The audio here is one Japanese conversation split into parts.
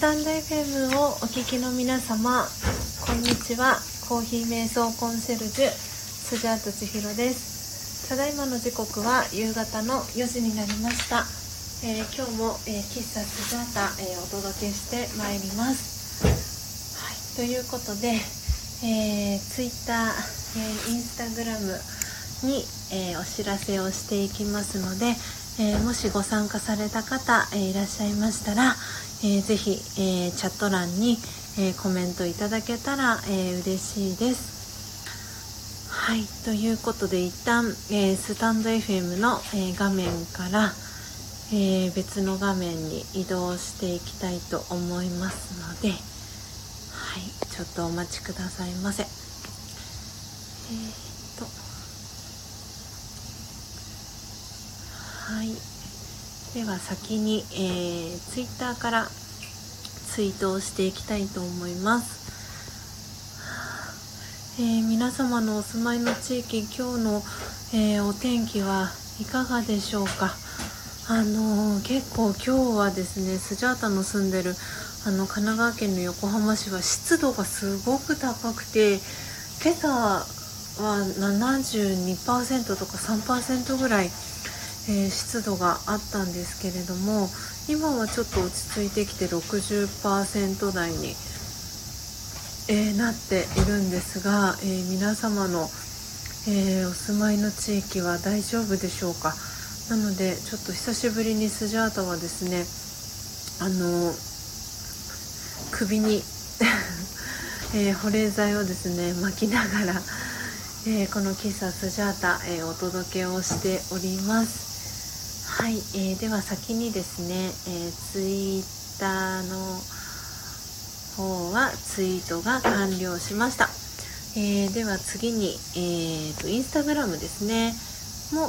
スタンド FM をお聞きの皆様こんにちは。コーヒー瞑想コンシェルジュスジャート千尋です。ただいまの時刻は夕方の4時になりました、えー、今日も、えー、喫茶スジャータ、えー、お届けしてまいります。はい。ということで、えー、Twitter、えー、インスタグラムに、えお知らせをしていきますので、えもしご参加された方、えいらっしゃいましたら、えー、ぜひ、えー、チャット欄に、えー、コメントいただけたら、えー、嬉しいです。はい、ということで一旦、えー、スタンド FM の、えー、画面から、えー、別の画面に移動していきたいと思いますので、はい、ちょっとお待ちくださいませ。えー、っと、はい。では先に、えー、ツイッターからツイートをしていきたいと思います、えー、皆様のお住まいの地域今日の、えー、お天気はいかがでしょうか？あのー、結構今日はですねスジャータの住んでるあの神奈川県の横浜市は湿度がすごく高くて今朝は72%とか3%ぐらいえー、湿度があったんですけれども今はちょっと落ち着いてきて60%台に、えー、なっているんですが、えー、皆様の、えお住まいの地域は大丈夫でしょうか？なのでちょっと久しぶりにスジャータはですねあの首に え保冷剤をですね巻きながら、えこの喫茶スジャータ、えお届けをしております。はい、えー、では先にですね、えー、ツイッターの方はツイートが完了しました、えー、では次に、えーと、インスタグラムですね。も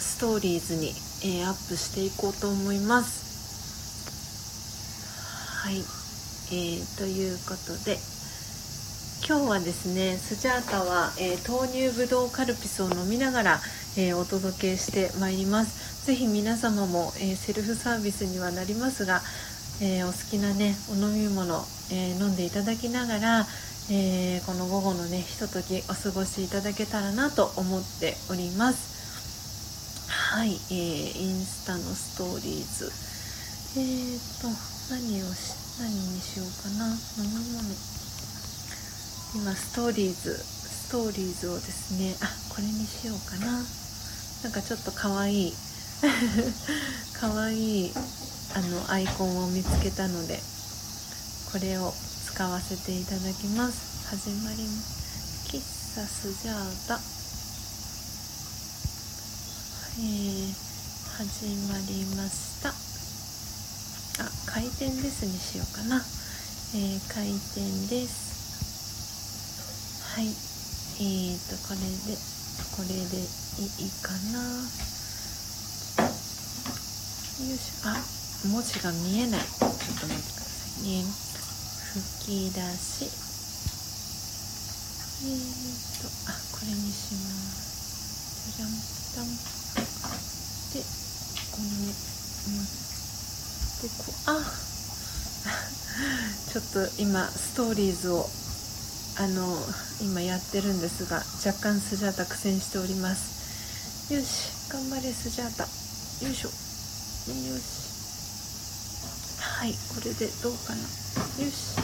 ストーリーズに、えー、アップしていこうと思います。はい、えー、ということで今日はですねスジャータは、えー、豆乳ぶどうカルピスを飲みながら、えー、お届けしてまいります。ぜひ皆様も、えー、セルフサービスにはなりますが、えお好きなねお飲み物、え飲んでいただきながら、えこの午後のねひとときお過ごしいただけたらなと思っております。はい、えインスタのストーリーズ。えっ、と何をし何にしようかな。飲み物。今ストーリーズストーリーズをですねあこれにしようかな。なんかちょっとかわい。いかわいいあのアイコンを見つけたのでこれを使わせていただきます。始まります。喫茶スジャータ。えー、始まりました。あ開店ですにしようかな。えー、開店です。はい。えーとこれでこれでいいかな。よいしょ。あ文字が見えない。ちょっと待ってくださいね。吹き出し。えーとあこれにします。じゃんじゃんでこのでこあ ちょっと今ストーリーズをあの今やってるんですが若干スジャータ苦戦しております。よし頑張れスジャータ。よいしょ。よし。はいこれでどうかな。よし。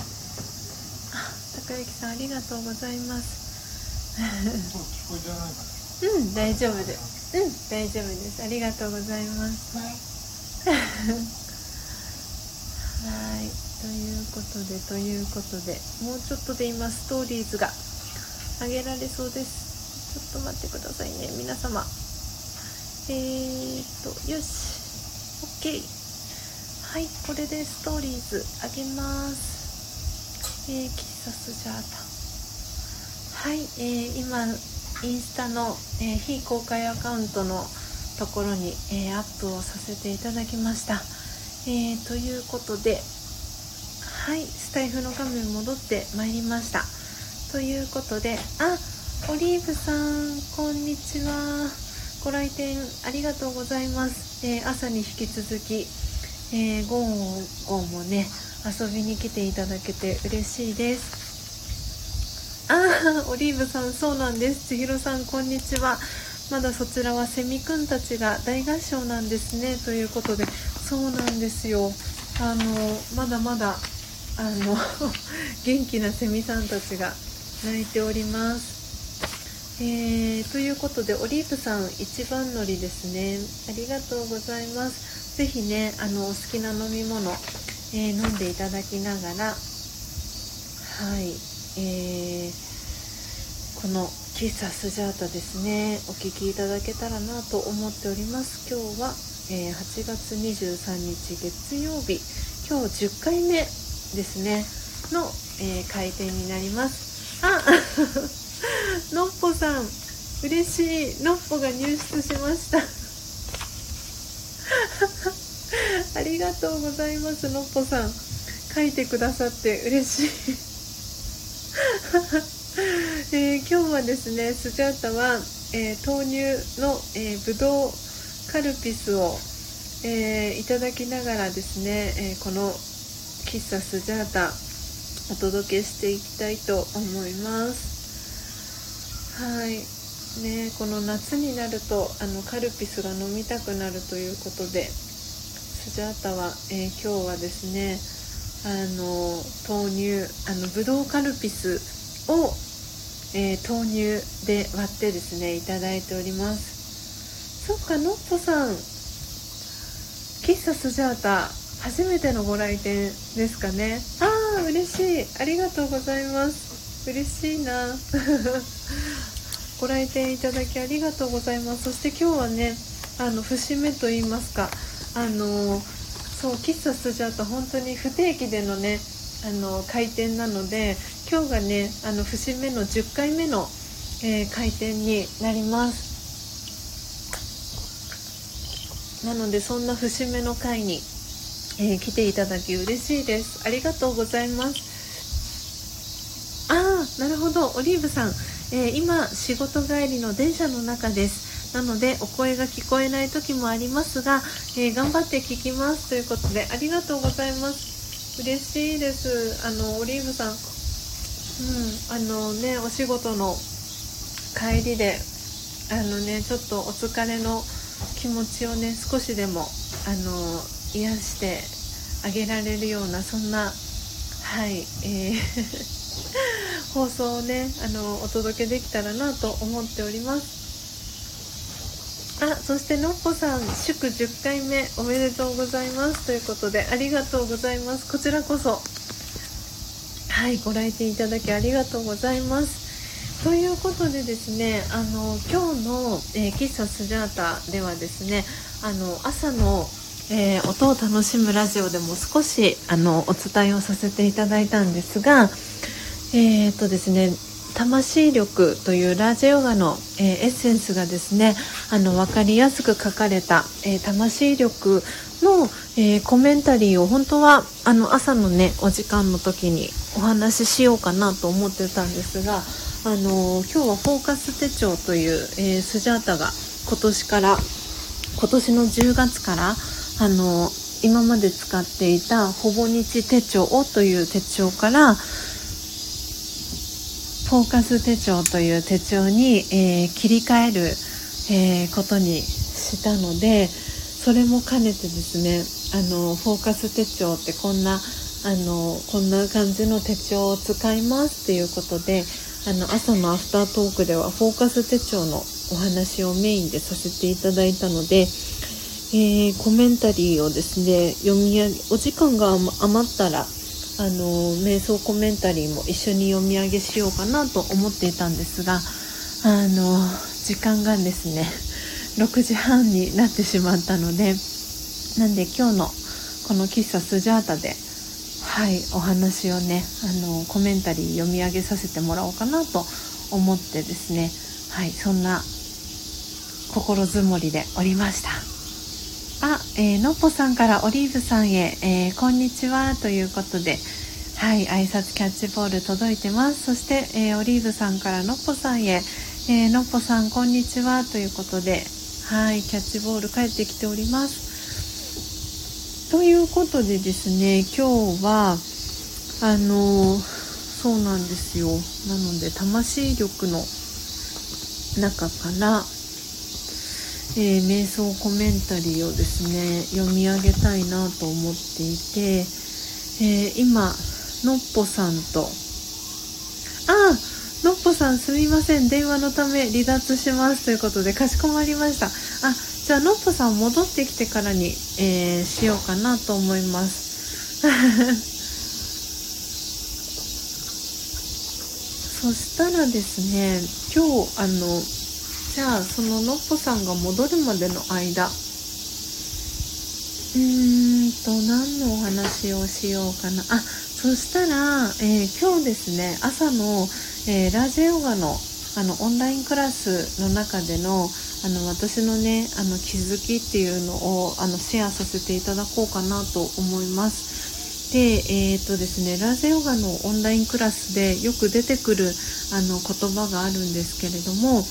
あ高之さんありがとうございます。うん大丈夫で。すうん大丈夫です。ありがとうございます。はい ということでということでもうちょっとで今ストーリーズが上げられそうです。ちょっと待ってくださいね。皆様。えー、っとよし。OK はいこれでストーリーズ上げます。えー、喫茶スジャータ。はい、えー、今インスタの、えー、非公開アカウントのところに、えー、アップをさせていただきました。えー、ということで、はいスタイフの画面戻ってまいりました。ということであオリーブさんこんにちは。ご来店ありがとうございます、えー、朝に引き続き、えー、ゴンゴンもね遊びに来ていただけて嬉しいです。ああオリーブさんそうなんです。千尋さんこんにちは。まだそちらはセミくんたちが大合唱なんですね。ということでそうなんですよ。あのまだまだあの 元気なセミさんたちが鳴いております。えー、ということでオリーブさん一番乗りですね。ありがとうございます。是非ねあのお好きな飲み物、えー、飲んでいただきながらはい、えー、この喫茶スジャータですね。お聴きいただけたらなと思っております。今日は、え8月23日月曜日。今日10回目ですね。の、えー、開店になります。あ のっぽさん。嬉しい。のっぽが入室しました。ありがとうございますのっぽさん。書いてくださって嬉しい。えー、今日はですねスジャータは、えー、豆乳の、えー、ぶどうカルピスを、えー、いただきながらですね、えこの喫茶スジャータお届けしていきたいと思います。はい。ねこの夏になるとあのカルピスが飲みたくなるということでスジャータは、えー、今日はですねあの豆乳あのブドウカルピスを、えー、豆乳で割ってですねいただいております。そっかのっぽさん。喫茶スジャータ初めてのご来店ですかね。ああ嬉しい。ありがとうございます。嬉しいな。ご来店いただきありがとうございます。そして今日はねあの節目と言いますか。あのそう喫茶スジャータ本当に不定期でのねあの開店なので今日がねあの節目の10回目の、えー、開店になります。なのでそんな節目の回にえー、来ていただき嬉しいです。ありがとうございます。ああなるほど。オリーブさん、えー、今仕事帰りの電車の中です。なのでお声が聞こえない時もありますが、えー、頑張って聞きますということでありがとうございます。嬉しいです。あのオリーブさん。うんあのねお仕事の帰りであのねちょっとお疲れの気持ちをね少しでもあの癒してあげられるようなそんなはい、えー 放送をねあのお届けできたらなと思っております。あそしてのっぽさん祝10回目おめでとうございます。ということでありがとうございます。こちらこそはいご来店いただきありがとうございます。ということでですねあの今日の、えー、喫茶スジャータではですねあの朝のえー、音を楽しむラジオでも少しあのお伝えをさせていただいたんですがえー、とですね魂力というラージヨガの、えー、エッセンスがですねあの分かりやすく書かれた、えー、魂力の、えー、コメンタリーを本当はあの朝のねお時間の時にお話ししようかなと思ってたんですがあの今日はフォーカス手帳という、えスジャータが今年から今年の10月からあの今まで使っていたほぼ日手帳という手帳からフォーカス手帳という手帳に、えー、切り替える、えー、ことにしたのでそれも兼ねてですねあのフォーカス手帳ってこんなあのこんな感じの手帳を使いますっていうことであの朝のアフタートークではフォーカス手帳のお話をメインでさせていただいたのでえー、コメンタリーをですね読み上げお時間が余ったらあの瞑想コメンタリーも一緒に読み上げしようかなと思っていたんですがあの時間がですね 6時半になってしまったのでなんで今日のこの喫茶スジャータではいお話をねあのコメンタリー読み上げさせてもらおうかなと思ってですねはいそんな心づもりでおりました。あ、えー、のっぽさんからオリーブさんへ、えー、こんにちはということで、はい、挨拶キャッチボール届いてます。そして、えー、オリーブさんからのっぽさんへ、えのっぽさんこんにちはということで、はい、キャッチボール帰ってきております。ということでですね今日はあのそうなんですよなので魂力の中からえー、瞑想コメンタリーをですね読み上げたいなと思っていて、えー、今のっぽさんとあのっぽさんすみません電話のため離脱しますということでかしこまりました。あじゃあのっぽさん戻ってきてからに、えー、しようかなと思います。そしたらですね今日あのじゃあそののっぽさんが戻るまでの間うーんと何のお話をしようかなあそしたら、えー、今日ですね朝の、えー、ラジヨガのあのオンラインクラスの中でのあの私のねあの気づきっていうのをあのシェアさせていただこうかなと思います。で、えーとですね、ラージヨガのオンラインクラスでよく出てくるあの言葉があるんですけれども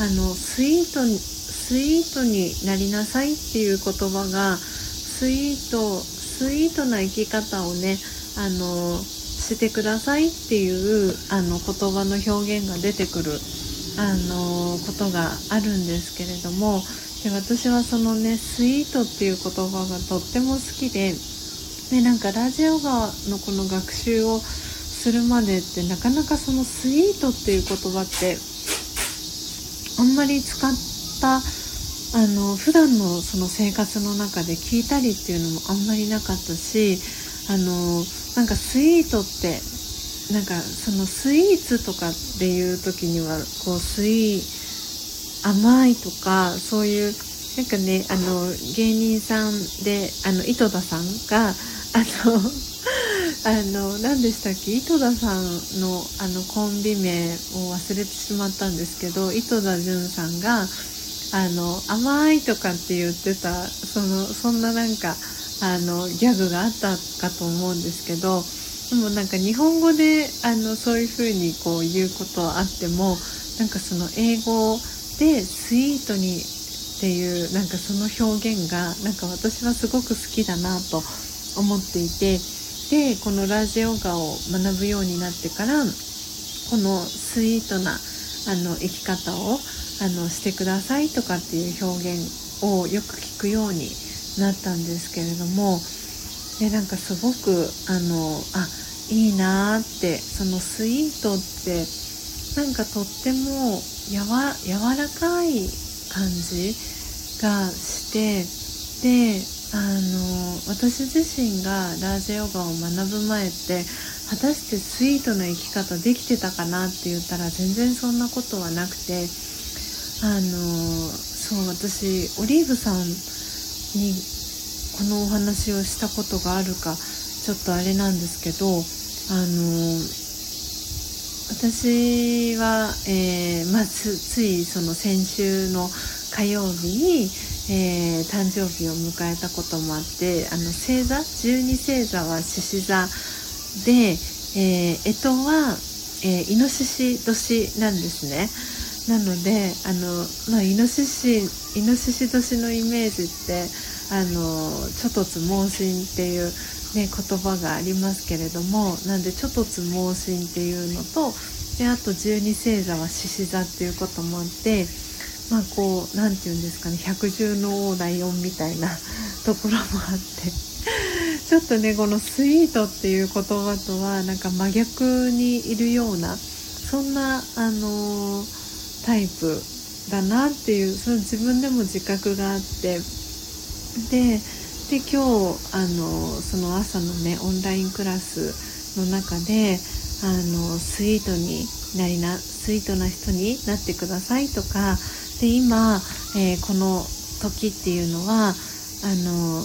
あのスイートにスイートになりなさいっていう言葉がスイートスイートな生き方をねあのしてくださいっていうあの言葉の表現が出てくるあのことがあるんですけれどもで私はそのねスイートっていう言葉がとっても好きででなんかラジオガのこの学習をするまでってなかなかそのスイートっていう言葉ってあんまり使ったあの普段のその生活の中で聞いたりっていうのもあんまりなかったしあのなんかスイートってなんかそのスイーツとかっていう時にはこうスイ甘いとかそういうなんかねあの芸人さんであの井戸田さんがあのあの何でしたっけ？井戸田さんのあのコンビ名を忘れてしまったんですけど井戸田潤さんがあの甘いとかって言ってたそのそんななんかあのギャグがあったかと思うんですけどでもなんか日本語であのそういう風にこう言うことはあってもなんかその英語でスイートにっていうなんかその表現がなんか私はすごく好きだなと思っていてでこのラジオガを学ぶようになってからこのスイートなあの生き方をあのしてくださいとかっていう表現をよく聞くようになったんですけれどもでなんかすごくあのあいいなってそのスイートってなんかとってもやわ柔らかい感じがしてであの私自身がラージヨガを学ぶ前って果たしてスイートな生き方できてたかなって言ったら全然そんなことはなくてあのそう私オリーブさんにこのお話をしたことがあるかちょっとあれなんですけどあの私は、えー、まあ、ついその先週の火曜日にえー、誕生日を迎えたこともあってあの星座12星座は獅子座で、えー、干支は、えー、イノシシ年なんですね。なのであの、まあ、イノシシイノシシ年のイメージってあの諸突猛進っていう、ね、言葉がありますけれどもなんで諸突猛進っていうのとであと12星座は獅子座っていうこともあってまあこう何て言うんですかね百獣の王ライオンみたいな ところもあって ちょっとねこのスイートっていう言葉とはなんか真逆にいるようなそんなあのー、タイプだなっていうその自分でも自覚があってでで今日あのその朝のねオンラインクラスの中であのスイートになりなスイートな人になってくださいとかで今、えー、この時っていうのはあの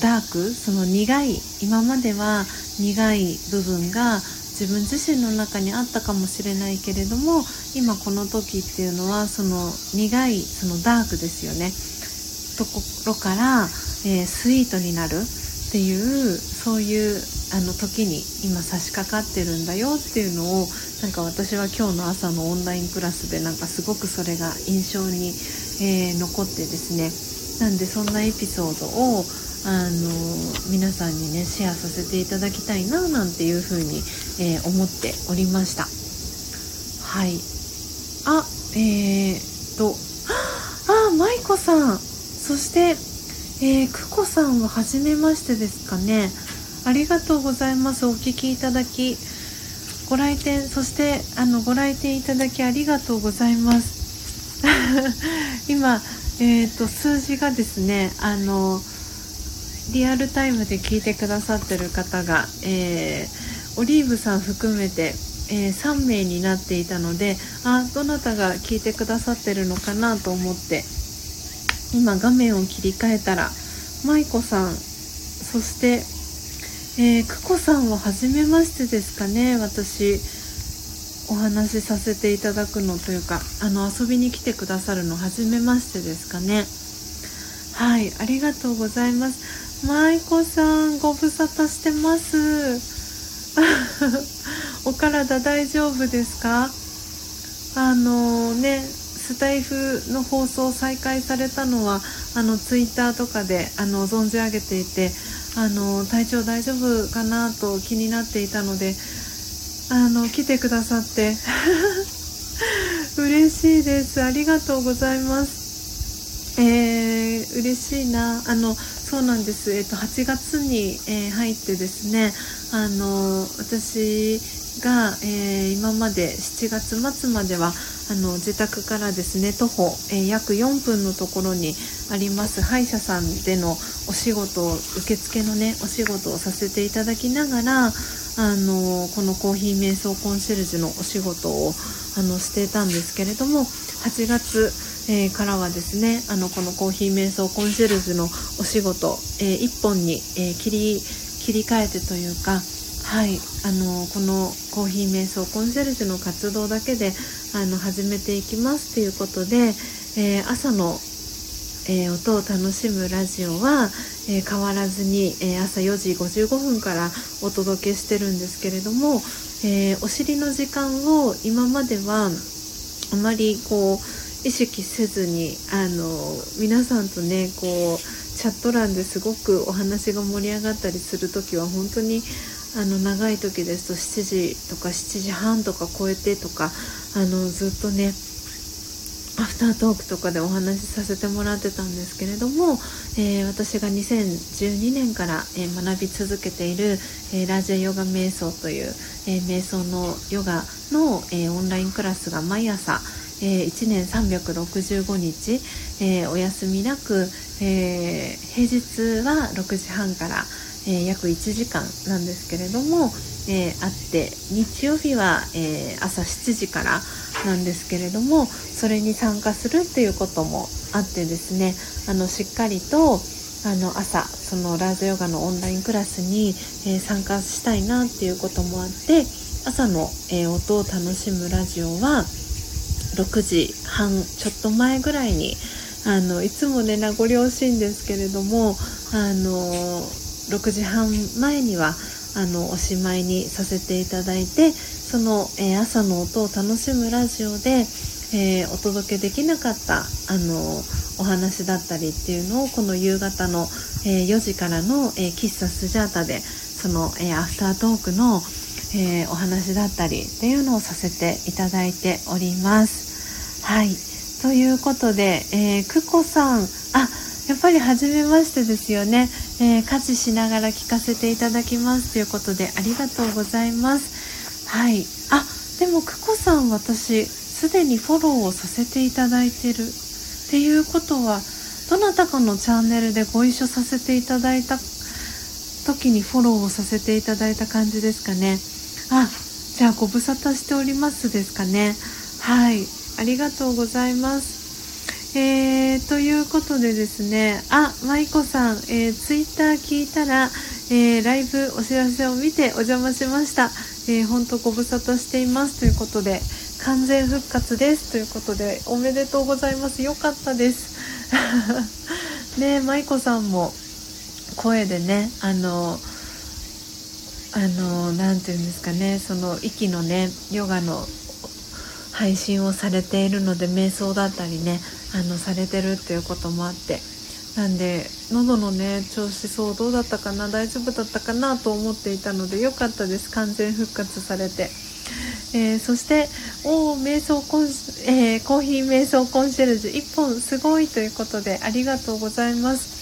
ダークその苦い今までは苦い部分が自分自身の中にあったかもしれないけれども今この時っていうのはその苦いそのダークですよね。ところから、えー、スイートになるっていうそういうあの時に今差し掛かってるんだよっていうのをなんか私は今日の朝のオンラインクラスでなんかすごくそれが印象に、えー、残ってですね。なんでそんなエピソードをあの皆さんにねシェアさせていただきたいななんていうふうに、えー、思っておりました。はい。あえー、とあ舞子さん。そしてえー、くこさんは初めましてですかね。ありがとうございます。お聞きいただきご来店そしてあのご来店いただきありがとうございます。今えーと、数字がですねあのリアルタイムで聞いてくださってる方が、えー、オリーブさん含めて、えー、3名になっていたのであどなたが聞いてくださってるのかなと思って今画面を切り替えたら舞子さんそして、えー、久子さんは初めましてですかね私お話しさせていただくのというかあの遊びに来てくださるの初めましてですかね。はいありがとうございます。舞子さんご無沙汰してます。お体大丈夫ですか？あのねスタイフの放送再開されたのはあのツイッターとかであの存じ上げていてあの体調大丈夫かなと気になっていたのであの来てくださって 嬉しいです。ありがとうございます。えー、嬉しいな。あのそうなんです、えっと、8月に、えー、入ってですねあの私が、えー、今まで7月末まではあの自宅からですね徒歩、えー、約4分のところにあります歯医者さんでのお仕事を受付のねお仕事をさせていただきながらあのこのコーヒー瞑想コンシェルジュのお仕事をあのしていたんですけれども8月、えー、からはですねあのこのコーヒー瞑想コンシェルジュのお仕事、えー、1本に、え、切り切り替えてというかはい。あのこのコーヒー瞑想コンシェルジュの活動だけであの始めていきますということで、えー、朝の、えー、音を楽しむラジオは、えー、変わらずに、え朝4時55分からお届けしてるんですけれども、えお尻の時間を今まではあまりこう意識せずにあの皆さんとねこうチャット欄ですごくお話が盛り上がったりする時は本当にあの長い時ですと7時とか7時半とか超えてとかあのずっとねアフタートークとかでお話しさせてもらってたんですけれども、えー、私が2012年から、えー、学び続けている、えー、ラジャヨガ瞑想という、え瞑想のヨガの、えオンラインクラスが毎朝、え1年365日、えお休みなく、え平日は6時半から、え約1時間なんですけれども、え、あって日曜日は、え、朝7時からなんですけれどもそれに参加するっていうこともあってですねあのしっかりとあの朝そのラージヨガのオンラインクラスに、え、参加したいなっていうこともあって朝の、え、音を楽しむラジオは6時半ちょっと前ぐらいにあのいつもね名残惜しいんですけれどもあの6時半前にはあのおしまいにさせていただいてその、えー、朝の音を楽しむラジオで、えー、お届けできなかったあのお話だったりっていうのをこの夕方の、えー、4時からの、え喫茶スジャータでその、えアフタートークの、えお話だったりっていうのをさせていただいております。はいということで、えー、くこさんあやっぱり初めましてですよね。えー、家事しながら聞かせていただきますということでありがとうございます。はい。あでも久子さん私すでにフォローをさせていただいてるっていうことはどなたかのチャンネルでご一緒させていただいた時にフォローをさせていただいた感じですかね。あじゃあご無沙汰しておりますですかね。はい。ありがとうございます。えー、ということでですね、あ、舞子さん、えー、ツイッター聞いたら、えー、ライブお知らせを見てお邪魔しました。えー、本当ご無沙汰していますということで、完全復活ですということで、おめでとうございます。よかったです。ね、舞子さんも声でね、あの、あの、なんていうんですかね、その息のね、ヨガの配信をされているので瞑想だったりねあのされてるっていうこともあって。なんで喉のね調子そうどうだったかな大丈夫だったかなと思っていたのでよかったです。完全復活されて、えー、そしてお瞑想コン、えー、コーヒー瞑想コンシェルジュ。1本すごいということでありがとうございます。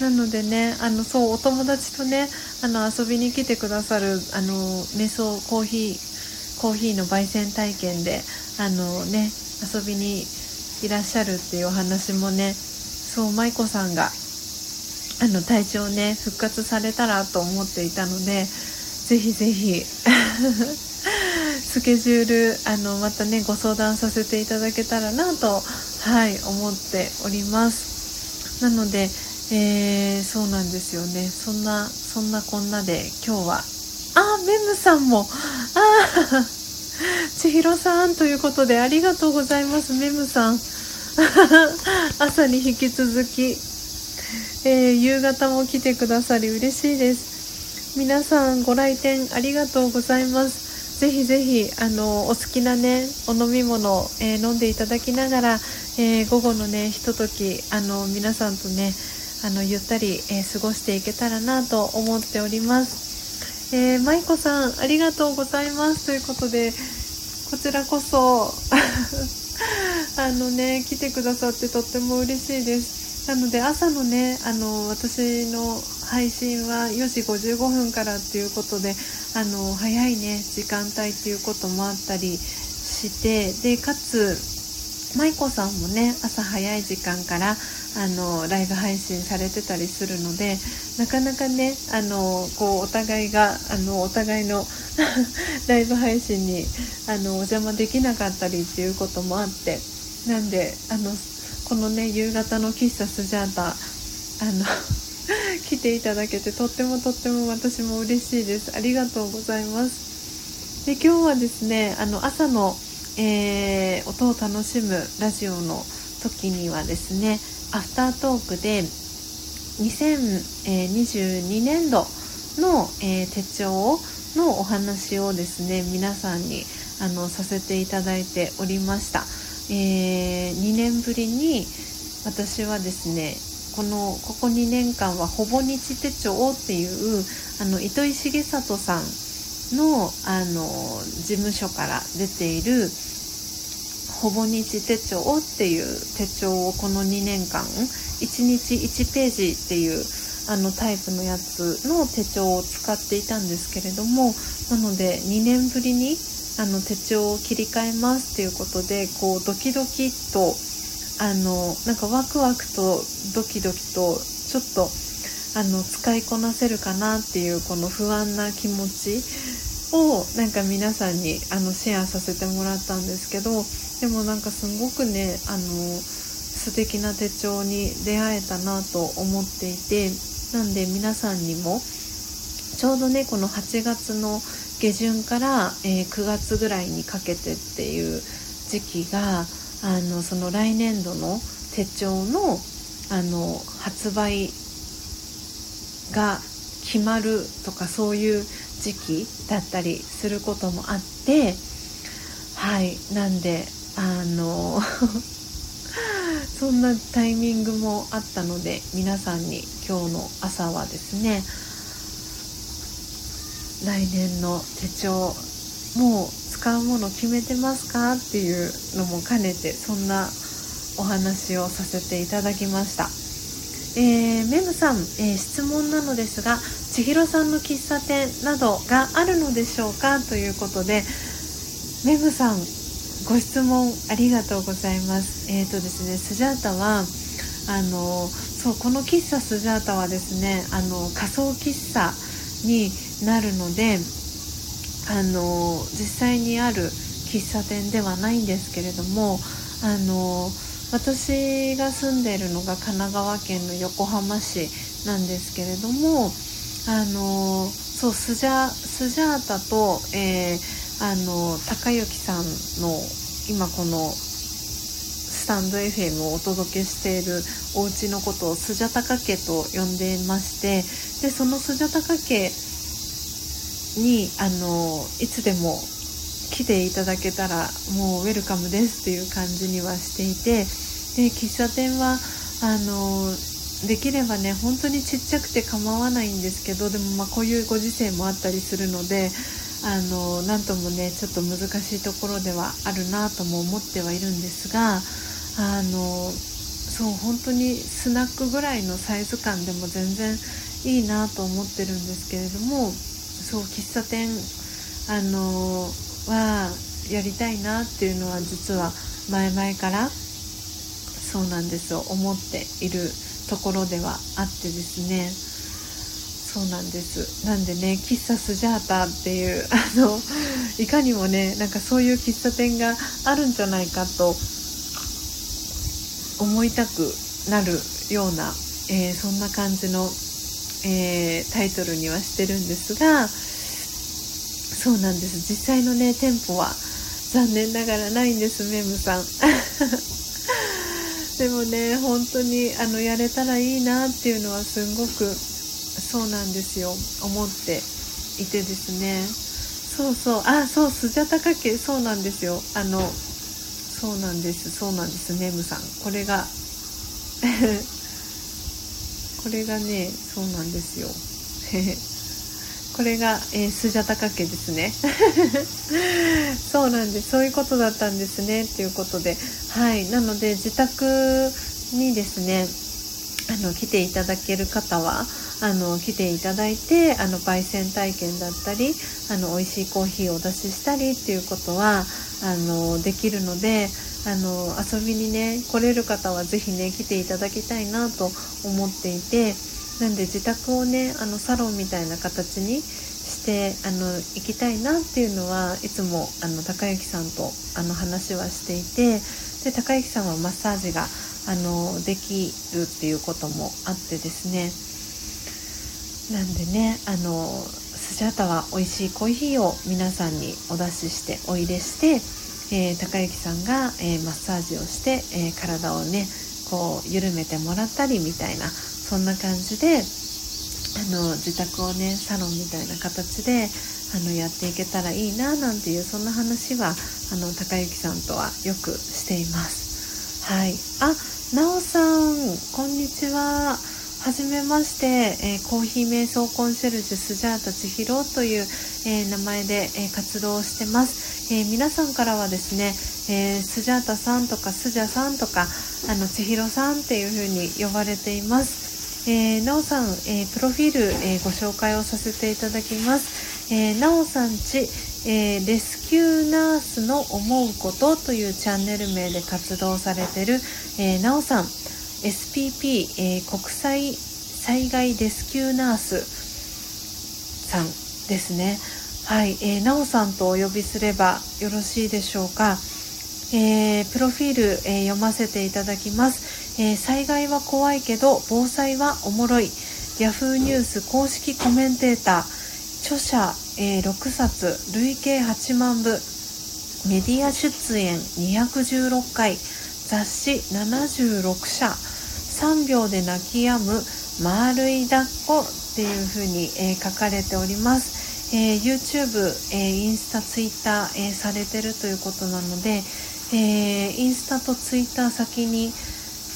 なのでねあのそうお友達とねあの遊びに来てくださるあの瞑想コーヒーコーヒーの焙煎体験であのね遊びにいらっしゃるっていうお話もねそう舞子さんがあの体調ね復活されたらと思っていたのでぜひぜひスケジュールあのまたねご相談させていただけたらなとはい思っております。なので、えー、そうなんですよね。そんなそんなこんなで今日はあメムさんもあ 千尋さんということでありがとうございます。メムさん。朝に引き続き、えー、夕方も来てくださり嬉しいです。皆さんご来店ありがとうございます。ぜひぜひあのお好きなねお飲み物、えー、飲んでいただきながら、えー、午後のねひとときあの皆さんとねあのゆったり、え過ごしていけたらなと思っております。えー、舞子さんありがとうございます。ということでこちらこそ あのね来てくださってとっても嬉しいです。なので朝のねあの私の配信は4時55分からっていうことであの早いね時間帯っていうこともあったりしてでかつ舞子さんもね朝早い時間からあのライブ配信されてたりするのでなかなかねあのこうお互いがあのお互いの ライブ配信にあのお邪魔できなかったりっていうこともあってなんであのこのね夕方の喫茶スジャータあの 来ていただけてとってもとっても私も嬉しいです。ありがとうございます。で今日はですねあの朝の、えー、音を楽しむラジオの時にはですねアフタートークで2022年度の、えー、手帳のお話をですね皆さんにあのさせていただいておりました、えー、2年ぶりに私はですねこのここ2年間は「ほぼ日手帳」っていうあの糸井重里さんのあの事務所から出ている「ほぼ日手帳」っていう手帳をこの2年間1日1ページっていうあのタイプのやつの手帳を使っていたんですけれどもなので2年ぶりにあの手帳を切り替えますっていうことでこうドキドキとあのなんかワクワクとドキドキとちょっとあの使いこなせるかなっていうこの不安な気持ちをなんか皆さんにあのシェアさせてもらったんですけどでもなんかすごくねあの素敵な手帳に出会えたなと思っていてなんで皆さんにもちょうどねこの8月の下旬から、えー、9月ぐらいにかけてっていう時期があのその来年度の手帳のあの発売が決まるとかそういう時期だったりすることもあってはいなんであの そんなタイミングもあったので皆さんに今日の朝はですね来年の手帳もう使うもの決めてますかっていうのも兼ねてそんなお話をさせていただきました、えー、メムさん、えー、質問なのですが千尋さんの喫茶店などがあるのでしょうか？ということでメムさんご質問ありがとうございます。え、ー、とですね、スジャータはあのそうこの喫茶スジャータはですね、あの仮想喫茶になるので、あの実際にある喫茶店ではないんですけれども、あの私が住んでいるのが神奈川県の横浜市なんですけれども、あのそうスジャスジャータと、えーあの高之さんの今このスタンド FM をお届けしているお家のことをスジャタカ家と呼んでいましてでそのスジャタカ家にあのいつでも来ていただけたらもうウェルカムですっていう感じにはしていてで喫茶店はあのできればね本当にちっちゃくて構わないんですけどでもまこういうご時世もあったりするのであのなんともねちょっと難しいところではあるなとも思ってはいるんですがあのそう本当にスナックぐらいのサイズ感でも全然いいなと思ってるんですけれどもそう喫茶店あのはやりたいなっていうのは実は前々からそうなんですよ。思っているところではあってですね。そうなんです。なんでね喫茶スジャータっていう あのいかにもねなんかそういう喫茶店があるんじゃないかと思いたくなるような、えー、そんな感じの、えー、タイトルにはしてるんですがそうなんです。実際のね店舗は残念ながらないんですメムさん。でもね本当にあのやれたらいいなっていうのはすんごくそうなんですよ。思っていてですね。そうそう。あそうスジャタカ家そうなんですよ。あのそうなんです。そうなんですネムさん。これが これがねそうなんですよ。これが、えー、スジャタカ家ですね。そうなんです。そういうことだったんですね。っていうことで。はい。なので自宅にですねあの来ていただける方はあの来ていただいてあの焙煎体験だったりあの美味しいコーヒーをお出ししたりっていうことはあのできるのであの遊びにね来れる方は是非ね来ていただきたいなと思っていてなんで自宅をねあのサロンみたいな形にしてあの行きたいなっていうのはいつもあの高之さんとあの話はしていてで高之さんはマッサージがあのできるっていうこともあってですね。なんでねあのスジャータは美味しいコーヒーを皆さんにお出ししてお入れして、えー、高之さんが、えー、マッサージをして、えー、体をねこう緩めてもらったりみたいなそんな感じであの自宅をねサロンみたいな形であのやっていけたらいいななんていうそんな話はあの高之さんとはよくしています。はい、あ、なおさんこんにちは。はじめまして、えー、コーヒー瞑想コンシェルジュスジャータ千尋という、えー、名前で、えー、活動をしてます、え皆さんからはですね、えスジャータさんとかスジャさんとかあの千尋さんっていう風に呼ばれていますえー、なおさん、えプロフィール、えご紹介をさせていただきます、えなおさんち、えレスキューナースの思うことというチャンネル名で活動されてる、えなおさん SPP、えー、国際災害レスキューナースさんですね。はい、えー、なおさんとお呼びすればよろしいでしょうか。えー、プロフィール、えー、読ませていただきます、えー、災害は怖いけど防災はおもろい。Yahoo ニュース公式コメンテーター著者、え6冊累計8万部。メディア出演216回。雑誌76社。3秒で泣き止む丸い抱っこっていう風に、えー、書かれております、えー、YouTube、え、インスタ、ツイッター、えされてるということなので、えインスタとツイッター先に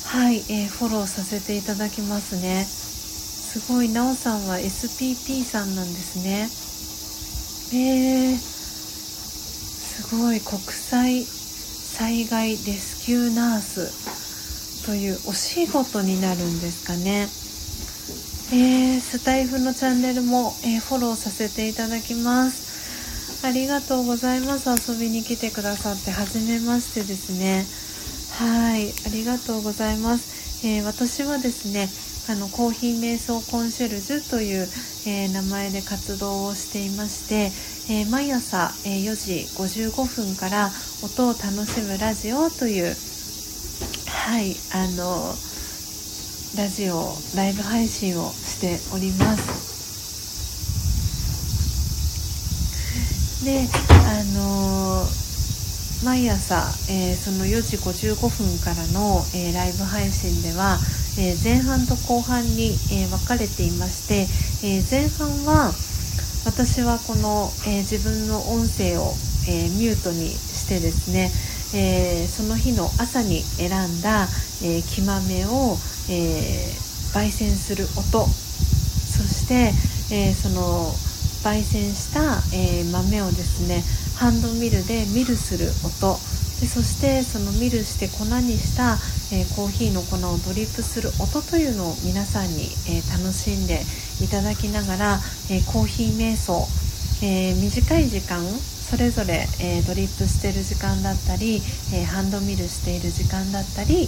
はい、えーフォローさせていただきますねすごいなおさんは SPP さんなんですねえー、すごい国際災害レスキューナースというお仕事になるんですかね。えー、スタイフのチャンネルも、えー、フォローさせていただきます。ありがとうございます。遊びに来てくださって、はじめましてですね。はい、ありがとうございます。えー、私はですね、あのコーヒー瞑想コンシェルジュという、えー、名前で活動をしていまして、えー、毎朝、えー、4時55分から音を楽しむラジオというはいあのラジオライブ配信をしておりますであの毎朝、えー、その4時55分からの、えー、ライブ配信では、えー、前半と後半に、え分かれていまして、え前半は私はこの、え自分の音声を、えミュートにしてですね、えその日の朝に選んだ、え木豆を、え焙煎する音そして、えー、その焙煎した、え、豆をですねハンドミルでミルする音。でそしてそのミルして粉にした、えー、コーヒーの粉をドリップする音というのを皆さんに、えー、楽しんでいただきながら、えー、コーヒー瞑想、え短い時間それぞれ、えドリップしている時間だったり、えハンドミルしている時間だったり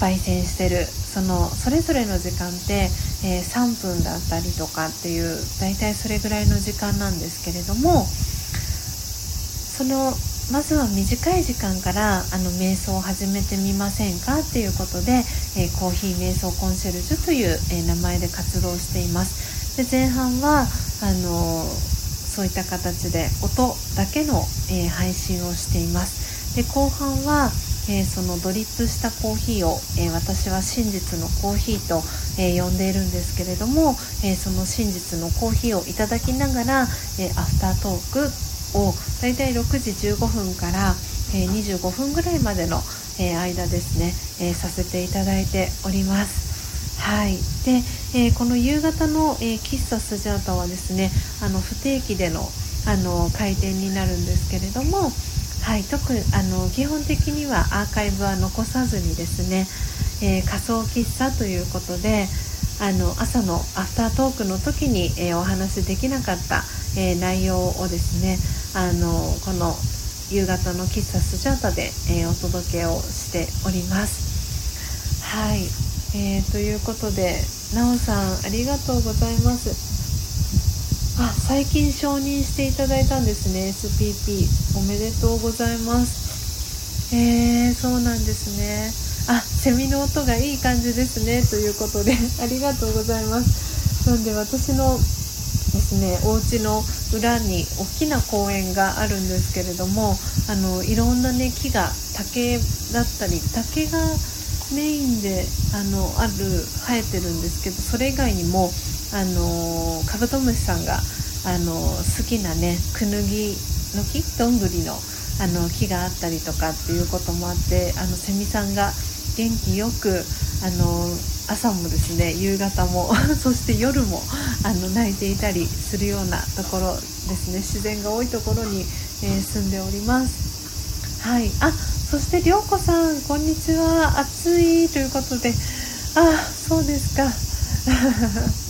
焙煎してるそのそれぞれの時間って、えー、3分だったりとかっていう大体それぐらいの時間なんですけれどもそのまずは短い時間からあの瞑想を始めてみませんかっていうことで、えー、コーヒー瞑想コンシェルジュという、えー、名前で活動しています。で前半はあのそういった形で音だけの、え配信をしています。で後半はえー、そのドリップしたコーヒーを、えー、私は真実のコーヒーと、えー、呼んでいるんですけれども、えその真実のコーヒーをいただきながら、えアフタートークをだいたい6時15分から、え25分ぐらいまでの、え間ですね、えさせていただいております。はい、で、えこの夕方の、え喫茶スジャータはですねあの不定期でのあの開店になるんですけれども、はい、特あの基本的にはアーカイブは残さずにですね、えー、仮想喫茶ということであの朝のアフタートークの時に、えー、お話しできなかった、えー、内容をですねあのこの夕方の喫茶スジャータで、えお届けをしております。はい、えー、ということでなおさんありがとうございます。あ最近承認していただいたんですね。SPP おめでとうございます。えー、そうなんですね。あセミの音がいい感じですね。ということで。ありがとうございます。なんで私のですねお家の裏に大きな公園があるんですけれどもあのいろんなね木が竹だったり竹がメインであのある生えてるんですけどそれ以外にもあのカブトムシさんがあの好きなねクヌギの木どんぐりのあの木があったりとかっていうこともあってあのセミさんが元気よくあの朝もですね夕方も そして夜もあの泣いていたりするようなところですね。自然が多いところに、えー、住んでおります。はい。あそしてりょうこさんこんにちは。暑いということで。あそうですか。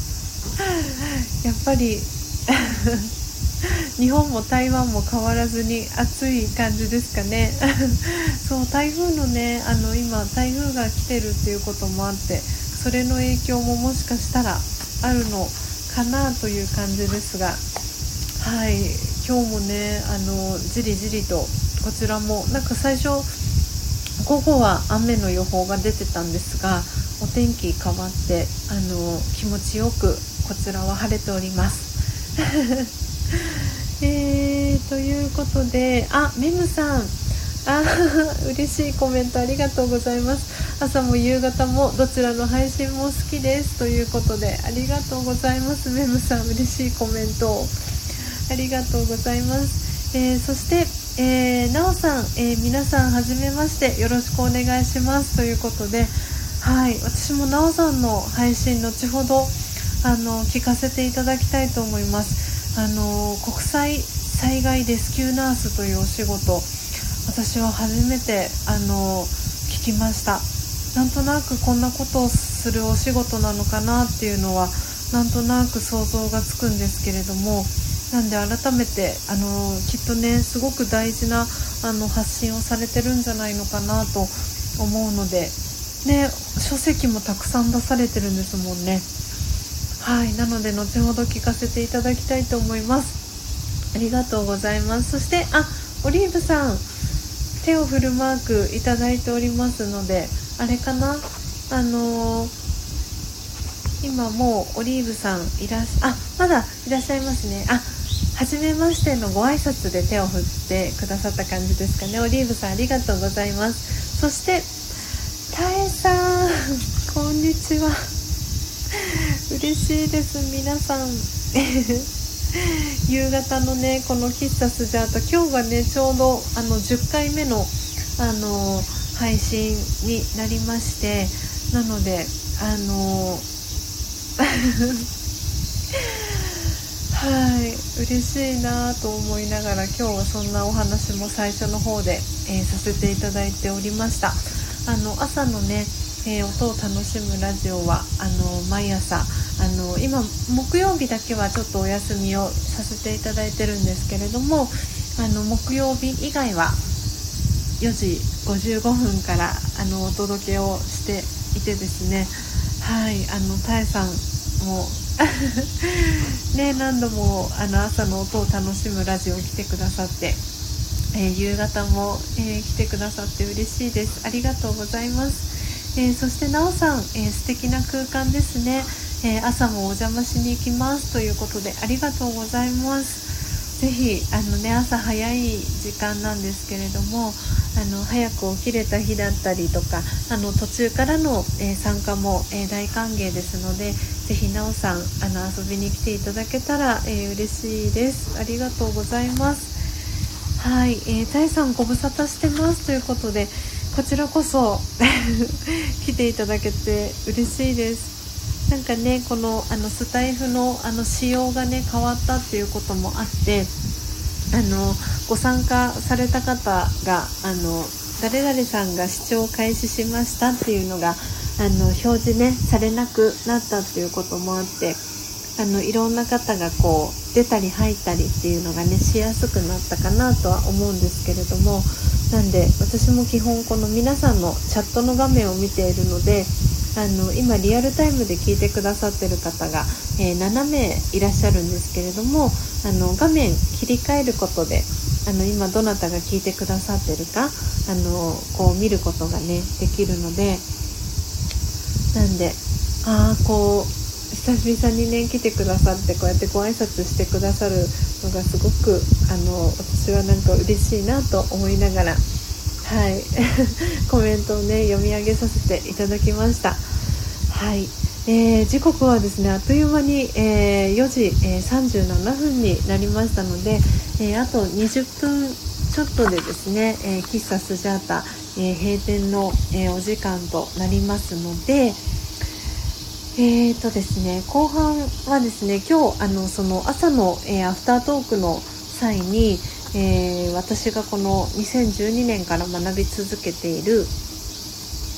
やっぱり 日本も台湾も変わらずに暑い感じですかね。そう台風のねあの今台風が来てるっていうこともあってそれの影響ももしかしたらあるのかなという感じですがはい。今日もねあのじりじりとこちらもなんか最初午後は雨の予報が出てたんですがお天気変わってあの気持ちよくこちらは晴れております。えー、ということであメムさん。あ 嬉しいコメントありがとうございます。朝も夕方もどちらの配信も好きです。ということでありがとうございます。メムさん嬉しいコメントありがとうございます、えー、そして、えー、なおさん、えー、皆さんはじめましてよろしくお願いします。ということではい私もなおさんの配信後ほどあの聞かせていただきたいと思います。あの国際災害レスキューナースというお仕事私は初めてあの聞きました。なんとなくこんなことをするお仕事なのかなっていうのはなんとなく想像がつくんですけれどもなんで改めてあのきっとねすごく大事なあの発信をされてるんじゃないのかなと思うのでね書籍もたくさん出されてるんですもんね。はいなので後ほど聞かせていただきたいと思います。ありがとうございます。そしてあオリーブさん手を振るマークいただいておりますのであれかな？あのー、今もうオリーブさんいらっしゃあまだいらっしゃいますね。あ初めましてのご挨拶で手を振ってくださった感じですかね。オリーブさんありがとうございます。そしてたえさんこんにちは。嬉しいです。皆さん。夕方のねこの喫茶スジャータ今日がねちょうどあの10回目のあの配信になりまして。なのであのはい嬉しいなと思いながら今日はそんなお話も最初の方で、えー、させていただいておりました。あの朝のね、えー、音を楽しむラジオはあの毎朝。あの今木曜日だけはちょっとお休みをさせていただいてるんですけれどもあの木曜日以外は4時55分からあのお届けをしていてですね。はいあのたえさんもね何度もあの朝の音を楽しむラジオ来てくださって、えー、夕方も、えー、来てくださって嬉しいです。ありがとうございます、えー、そしてなおさん、えー、素敵な空間ですね、え朝もお邪魔しに行きますということでありがとうございます。ぜひあのね朝早い時間なんですけれどもあの早く起きれた日だったりとかあの途中からの、えー、参加も、えー、大歓迎ですのでぜひなおさんあの遊びに来ていただけたら、えー、嬉しいです。ありがとうございます。はい、えー、タイさんご無沙汰してます。ということでこちらこそ 来ていただけて嬉しいです。なんかねこのあのスタイフのあの仕様がね変わったっていうこともあってあのご参加された方があの誰々さんが視聴開始しましたっていうのがあの表示ねされなくなったっていうこともあってあのいろんな方がこう出たり入ったりっていうのがねしやすくなったかなとは思うんですけれどもなんで私も基本この皆さんのチャットの画面を見ているのであの今リアルタイムで聞いてくださってる方が、えー、7名いらっしゃるんですけれどもあの画面切り替えることであの今どなたが聞いてくださってるかあのこう見ることがねできるのでなんでああこう久々にね来てくださってこうやってご挨拶してくださるのがすごくあの私はなんか嬉しいなと思いながらはい。コメントをね読み上げさせていただきました。はい、えー、時刻はですねあっという間に、えー、4時、えー、37分になりましたので、えあと20分ちょっとでですね、え喫茶スジャータ、え閉店の、えお時間となりますのでえーとですね、後半はですね今日あのその朝の、えアフタートークの際に、えー、私がこの2012年から学び続けている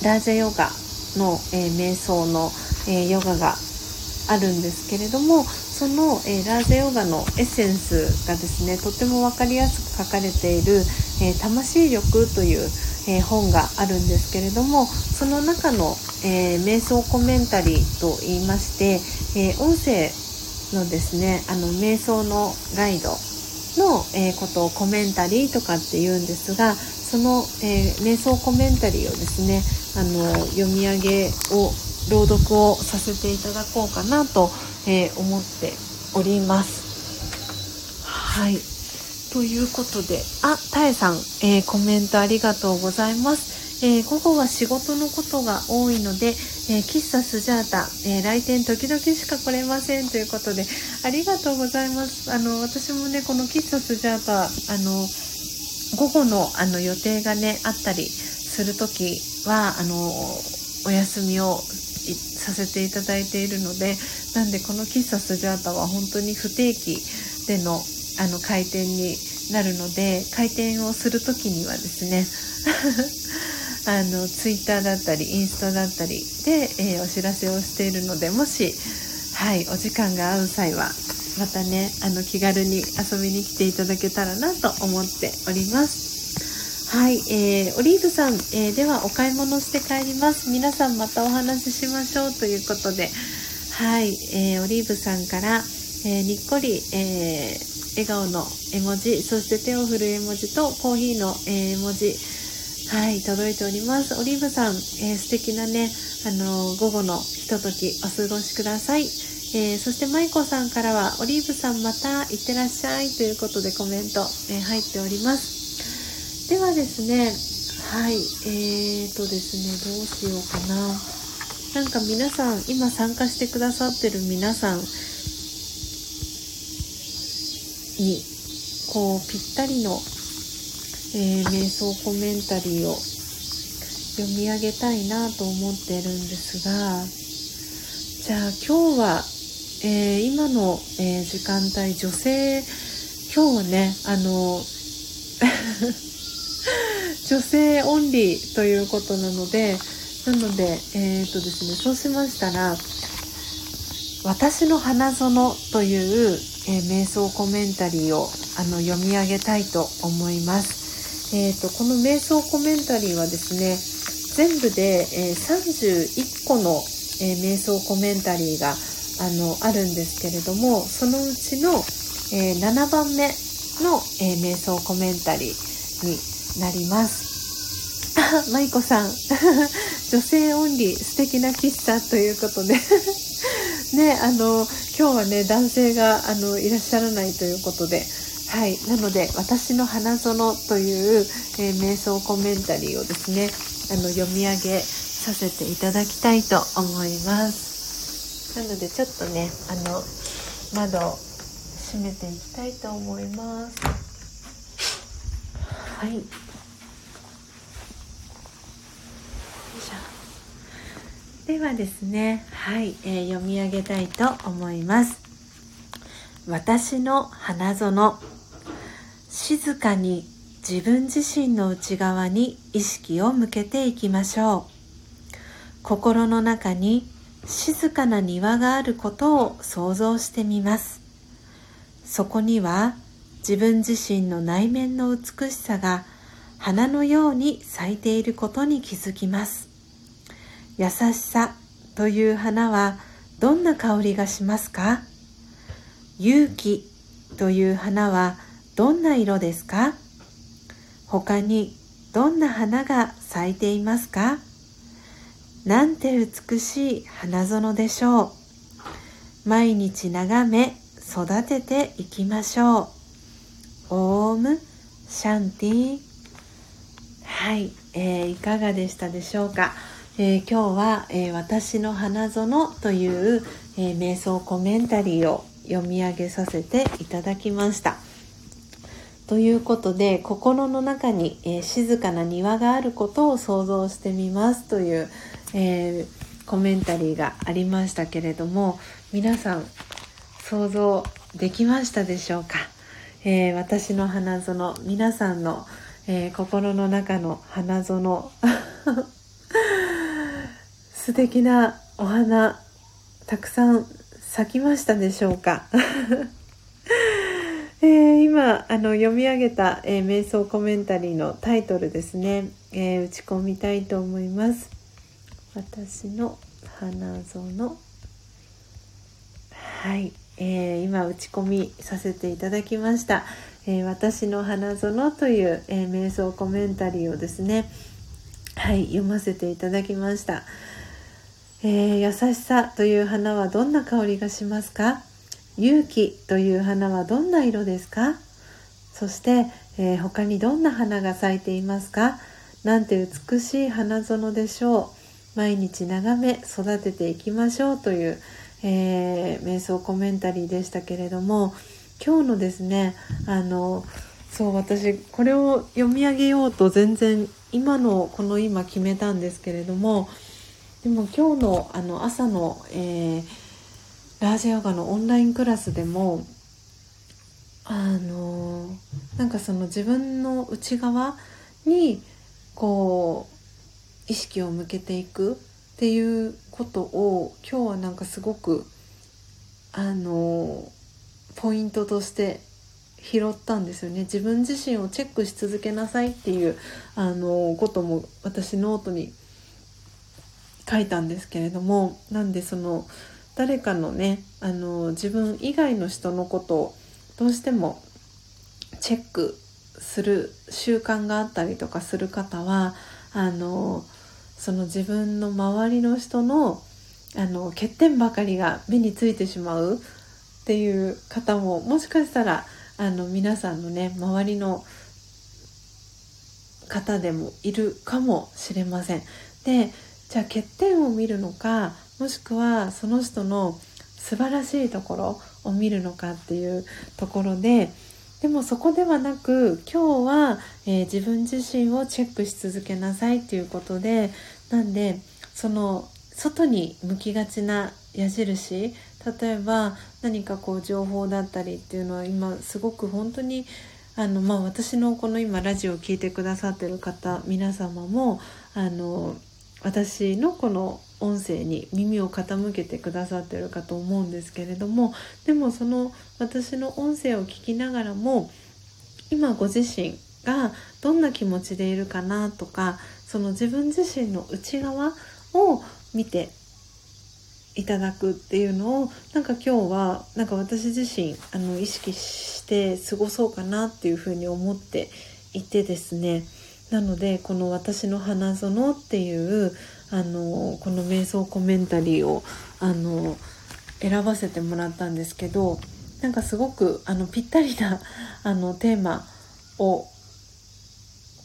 ラージャヨガの、えー、瞑想の、えー、ヨガがあるんですけれどもその、えラージャヨガのエッセンスがですねとても分かりやすく書かれている「え魂力」という、え本があるんですけれどもその中の、え瞑想コメンタリーといいまして、え音声のですねあの瞑想のガイドの、えー、ことをコメンタリーとかって言うんですがその、えー、瞑想コメンタリーをですねあの読み上げを朗読をさせていただこうかなと、えー、思っております。はいということであたえさん、えコメントありがとうございます。えー、午後は仕事のことが多いので、えー、喫茶スジャータ、えー、来店時々しか来れませんということでありがとうございます。あの私もねこの喫茶スジャータあの午後のあの予定がねあったりする時はあのお休みをさせていただいているのでなんでこの喫茶スジャータは本当に不定期でのあの開店になるので開店をする時にはですね あのツイッターだったりインスタだったりで、えー、お知らせをしているのでもし、はい、お時間が合う際はまたねあの気軽に遊びに来ていただけたらなと思っております。はい、えー、オリーブさん、えー、ではお買い物して帰ります。皆さんまたお話ししましょうということで、はい、えー、オリーブさんから、えにっこり、え笑顔の絵文字、そして手を振る絵文字とコーヒーの、絵文字、はい、届いております。オリーブさん、えー、素敵なね、あのー、午後のひとときお過ごしください。えー、そして舞子さんからは、オリーブさんまた行ってらっしゃいということでコメント、え入っております。ではですね、はい、えーとですね、どうしようかな。なんか皆さん、今参加してくださってる皆さんに、こう、ぴったりのえー、瞑想コメンタリーを読み上げたいなと思ってるんですがじゃあ今日は、えー、今の、えー、時間帯女性今日はねあの 女性オンリーということなのでなのでえっ、とですねそうしましたら「私の花園」という、え瞑想コメンタリーをあの読み上げたいと思います。えーと、この瞑想コメンタリーはですね全部で、えー、31個の、えー、瞑想コメンタリーがあのあるんですけれどもそのうちの、えー、7番目の、え瞑想コメンタリーになります。あ、舞子さん。女性オンリー素敵な喫茶ということで ね、あの、今日はね、男性があのいらっしゃらないということで、はい、なので「私の花園」という、えー、瞑想コメンタリーをですねあの読み上げさせていただきたいと思います。なのでちょっとねあの窓を閉めていきたいと思います。はい。いではですねはい、えー、読み上げたいと思います。私の花園。静かに自分自身の内側に意識を向けていきましょう。心の中に静かな庭があることを想像してみます。そこには自分自身の内面の美しさが花のように咲いていることに気づきます。優しさという花はどんな香りがしますか？勇気という花はどんな色ですか？他にどんな花が咲いていますか？なんて美しい花園でしょう？毎日眺め育てていきましょう。オームシャンティはい、えー、いかがでしたでしょうか、えー、今日は、えー、私の花園という、え瞑想コメンタリーを読み上げさせていただきました。ということで心の中に、えー、静かな庭があることを想像してみますという、えー、コメンタリーがありましたけれども皆さん想像できましたでしょうか、えー、私の花園皆さんの、え心の中の花園 素敵なお花たくさん咲きましたでしょうか？えー、今あの読み上げた、えー、瞑想コメンタリーのタイトルですね、えー、打ち込みたいと思います。私の花園。はい、え、今打ち込みさせていただきました、え私の花園という、え瞑想コメンタリーをですね。はい読ませていただきました、え優しさという花はどんな香りがしますか？勇気という花はどんな色ですか？そして、えー、他にどんな花が咲いていますか？なんて美しい花園でしょう。毎日眺め育てていきましょうという、えー、瞑想コメンタリーでしたけれども今日のですねあのそう私これを読み上げようと全然今のこの今決めたんですけれどもでも今日のあの朝の、えーラージヨガのオンラインクラスでもあのなんかその自分の内側にこう意識を向けていくっていうことを今日はなんかすごくあのポイントとして拾ったんですよね。自分自身をチェックし続けなさいっていうあのことも私ノートに書いたんですけれどもなんでその誰かのねあの自分以外の人のことをどうしてもチェックする習慣があったりとかする方はあのその自分の周りの人のあの欠点ばかりが目についてしまうっていう方ももしかしたらあの皆さんのね周りの方でもいるかもしれません。でじゃあ欠点を見るのかもしくはその人の素晴らしいところを見るのかっていうところででもそこではなく今日は、えー、自分自身をチェックし続けなさいっていうことでなんでその外に向きがちな矢印例えば何かこう情報だったりっていうのは今すごく本当にあの、まあ、私のこの今ラジオを聴いてくださってる方皆様もあの私のこの音声に耳を傾けてくださってるかと思うんですけれどもでもその私の音声を聞きながらも今ご自身がどんな気持ちでいるかなとかその自分自身の内側を見ていただくっていうのをなんか今日はなんか私自身あの意識して過ごそうかなっていうふうに思っていてですね。なのでこの「私の花園」っていうあのこの瞑想コメンタリーをあの選ばせてもらったんですけどなんかすごくあのぴったりな あのテーマを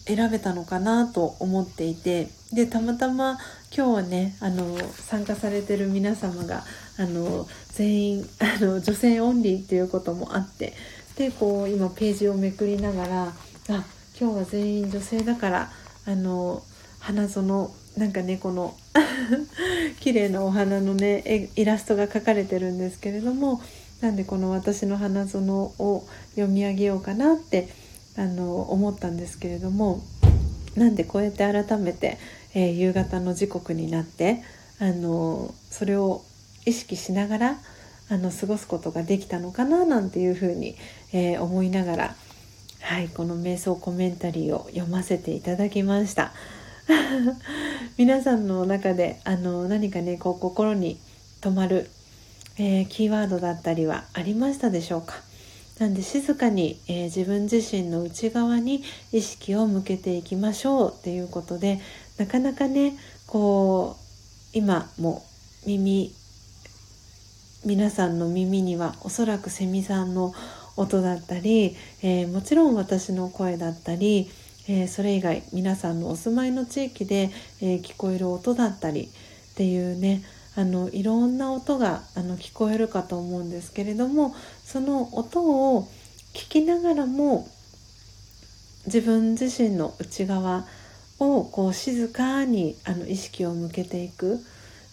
選べたのかなと思っていてでたまたま今日はねあの参加されてる皆様があの全員 あの女性オンリーっていうこともあってでこう今ページをめくりながらあ今日は全員女性だからあの花園なんかねこの 綺麗なお花のねイラストが描かれてるんですけれどもなんでこの私の花園を読み上げようかなってあの思ったんですけれどもなんでこうやって改めて、えー、夕方の時刻になってあのそれを意識しながらあの過ごすことができたのかななんていうふうに、えー、思いながら、はい、この瞑想コメンタリーを読ませていただきました。皆さんの中であの何かねこう心に留まる、えー、キーワードだったりはありましたでしょうか？なんで静かに、えー、自分自身の内側に意識を向けていきましょうっていうことでなかなかねこう今も耳皆さんの耳にはおそらくセミさんの音だったり、えー、もちろん私の声だったり、えー、それ以外皆さんのお住まいの地域で、え聞こえる音だったりっていうねあのいろんな音があの聞こえるかと思うんですけれどもその音を聞きながらも自分自身の内側をこう静かにあの意識を向けていくっ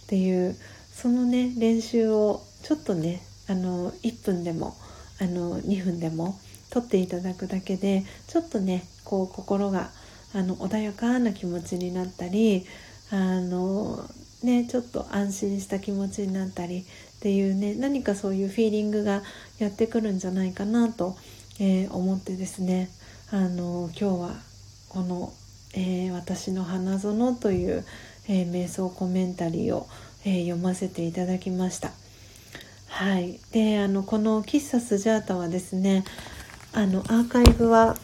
ていうそのね練習をちょっとねあの1分でもあの2分でも撮っていただくだけでちょっとねこう心があの穏やかな気持ちになったりあのね、ちょっと安心した気持ちになったりっていうね何かそういうフィーリングがやってくるんじゃないかなと、えー、思ってですねあの今日はこの、えー、私の花園」という、えー、瞑想コメンタリーを、え読ませていただきました。はい、であのこの喫茶スジャータはですねあのアーカイブは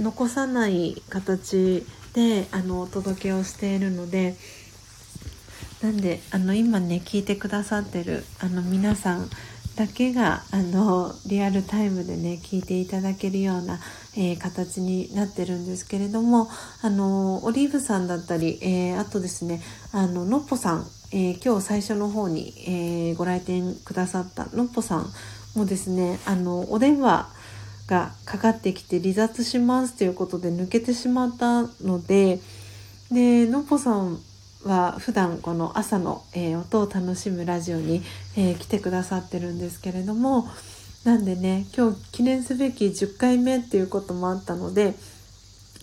残さない形であのお届けをしているのでなんであの今ね聞いてくださってるあの皆さんだけがあのリアルタイムでね聞いていただけるような、えー、形になってるんですけれどもあのオリーブさんだったり、えー、あとですねあののっぽさん、えー、今日最初の方に、えーご来店くださったのっぽさんもですねあのお電話がかかってきて離脱しますということで抜けてしまったのででのっぽさんは普段この朝の、えー、音を楽しむラジオに、え、来てくださってるんですけれどもなんでね今日記念すべき10回目っていうこともあったので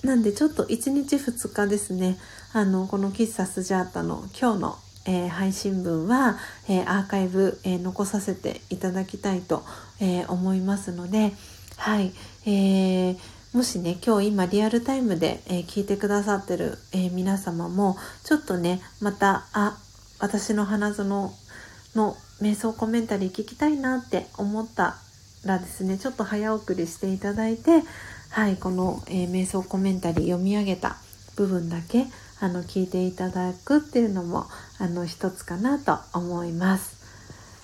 なんでちょっと1日2日ですねあのこの喫茶スジャータの今日の、えー、配信分は、えアーカイブ、え残させていただきたいと、え思いますのではい、えーもしね今日今リアルタイムで、え、聞いてくださってる、え、皆様もちょっとねまたあ私の花園の瞑想コメンタリー聞きたいなって思ったらですねちょっと早送りしていただいてはいこの、え、瞑想コメンタリー読み上げた部分だけあの聞いていただくっていうのもあの一つかなと思います。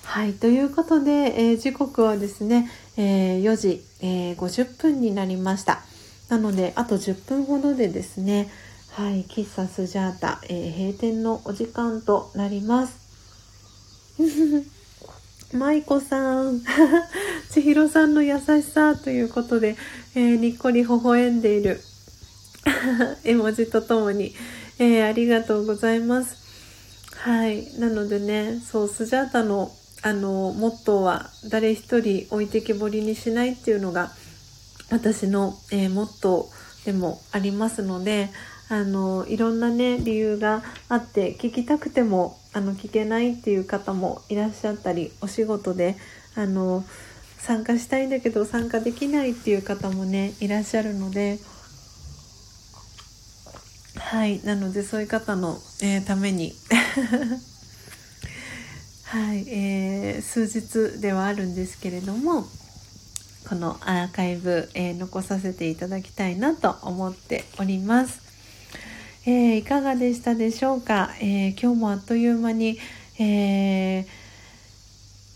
はいということで、えー、時刻はですねえー、4時、えー、50分になりましたなのであと10分ほどでですねはい喫茶スジャータ、え、閉店のお時間となります 舞子さん 千尋さんの優しさということで、えー、にっこり微笑んでいる 絵文字とともに、えー、ありがとうございます。はい。なのでねそうスジャータのあのモットーは誰一人置いてけぼりにしないっていうのが私の、えー、モットーでもありますのであのいろんなね理由があって聞きたくてもあの聞けないっていう方もいらっしゃったりお仕事であの参加したいんだけど参加できないっていう方もねいらっしゃるのではいなのでそういう方の、えー、ために はい、えー、数日ではあるんですけれどもこのアーカイブ、えー、残させていただきたいなと思っております。えー、いかがでしたでしょうか、えー、今日もあっという間に、え、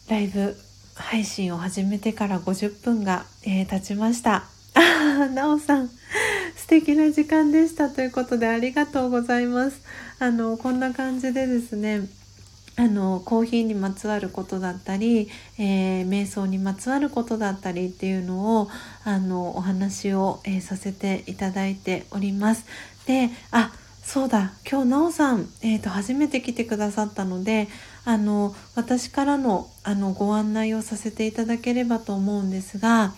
ライブ配信を始めてから50分が、え経ちました。なおさん、素敵な時間でしたということでありがとうございます。あの、こんな感じでですね、あのコーヒーにまつわることだったり、えー、瞑想にまつわることだったりっていうのをあのお話を、えー、させていただいております。であそうだ今日なおさん、えーと、初めて来てくださったのであの私からのあのご案内をさせていただければと思うんですが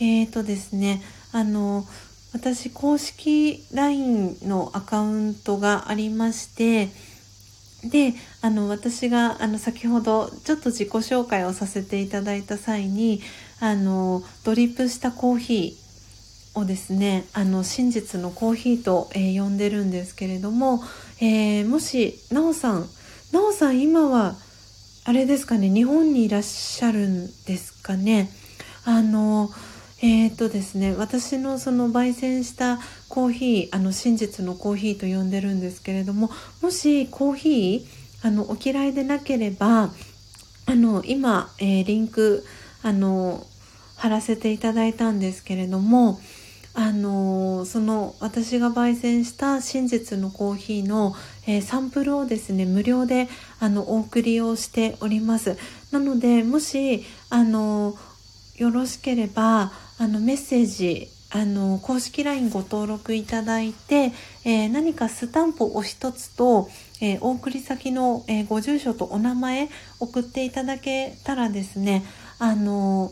えっ、ー、とですねあの私公式 LINE のアカウントがありましてであの私があの先ほどちょっと自己紹介をさせていただいた際にあのドリップしたコーヒーをですねあの真実のコーヒーと、えー、呼んでるんですけれども、えー、もしなおさんなおさん今はあれですかね日本にいらっしゃるんですかね。あのえー、っとですね私のその焙煎したコーヒーあの真実のコーヒーと呼んでるんですけれどももしコーヒーあのお嫌いでなければあの今、えー、リンクあの貼らせていただいたんですけれどもあのその私が焙煎した真実のコーヒーの、えー、サンプルをですね無料であのお送りをしております。なのでもしあのよろしければあのメッセージあの公式 LINE ご登録いただいて、えー、何かスタンプお一つと、えー、お送り先の、えー、ご住所とお名前送っていただけたらですねあの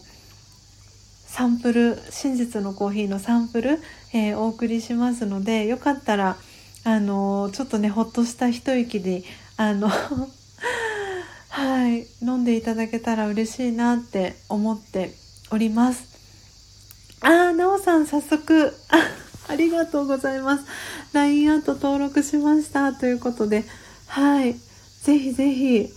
サンプル真実のコーヒーのサンプル、え、お送りしますのでよかったらあのちょっとねほっとした一息であの はい飲んでいただけたら嬉しいなって思っております。あーなおさん早速。ありがとうございます。LINE アート登録しました。ということで。はい。ぜひぜひ。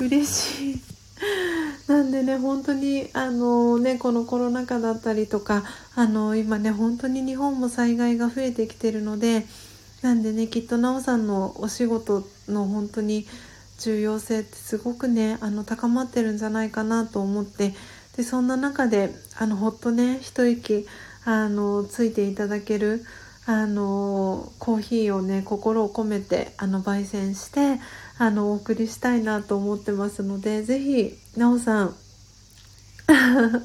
嬉しい。なんでね本当にあのねこのコロナ禍だったりとかあの今ね本当に日本も災害が増えてきてるのでなんでねきっとなおさんのお仕事の本当に重要性ってすごくねあの高まってるんじゃないかなと思ってでそんな中であのほっとね一息あのついていただけるあのコーヒーをね心を込めてあの焙煎してあのお送りしたいなと思ってますので是非なおさん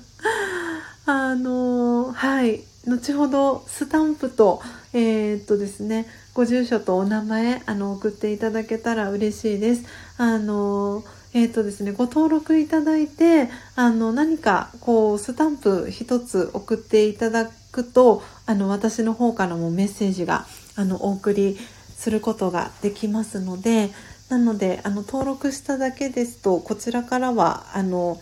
あのはい後ほどスタンプとえー、っとですねご住所とお名前あの送っていただけたら嬉しいです。あのえーとですね、ご登録いただいてあの何かこうスタンプ一つ送っていただくとあの私の方からもメッセージがあのお送りすることができますのでなのであの登録しただけですとこちらからはあの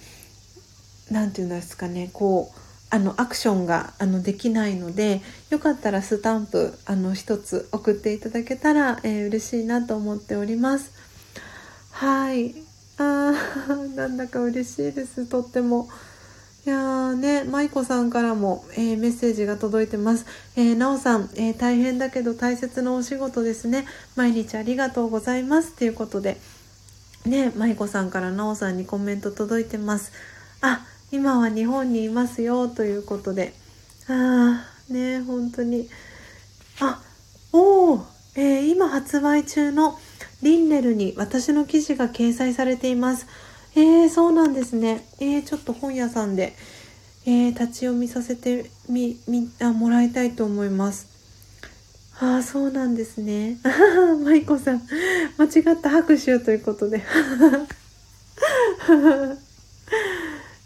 何て言うんですかねこうあのアクションがあのできないのでよかったらスタンプあの一つ送っていただけたら、えー、嬉しいなと思っております。はいあー なんだか嬉しいですとっても。いやーね、舞子さんからも、えー、メッセージが届いてます。えー、なおさん、えー、大変だけど大切なお仕事ですね。毎日ありがとうございます。ということで、ね、舞子さんからなおさんにコメント届いてます。あ、今は日本にいますよ、ということで。あー、ね、本当に。あ、おー、えー、今発売中のリンネルに私の記事が掲載されています。えー、そうなんですね。えー、ちょっと本屋さんで、えー、立ち読みさせてみ、み、あ、もらいたいと思います。ああ、そうなんですね。マイコさん、間違った拍手ということで。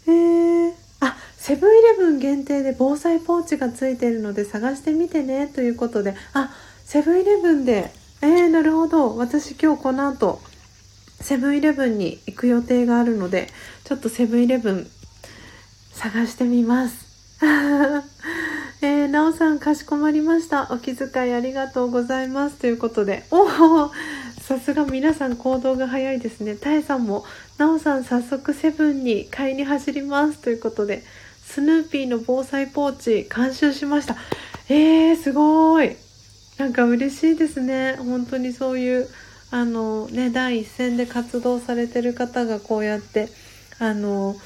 えー、あ、セブンイレブン限定で防災ポーチがついているので探してみてねということで、あ、セブンイレブンで、えー、なるほど。私今日この後、セブンイレブンに行く予定があるので、ちょっとセブンイレブン探してみます。えー、なおさん、かしこまりました。お気遣いありがとうございます。ということで、おおさすが皆さん行動が早いですね。たえさんも、なおさん早速セブンに買いに走ります。ということで、スヌーピーの防災ポーチ監修しました。えー、すごい。なんか嬉しいですね。本当にそういうあのね第一線で活動されてる方がこうやってあの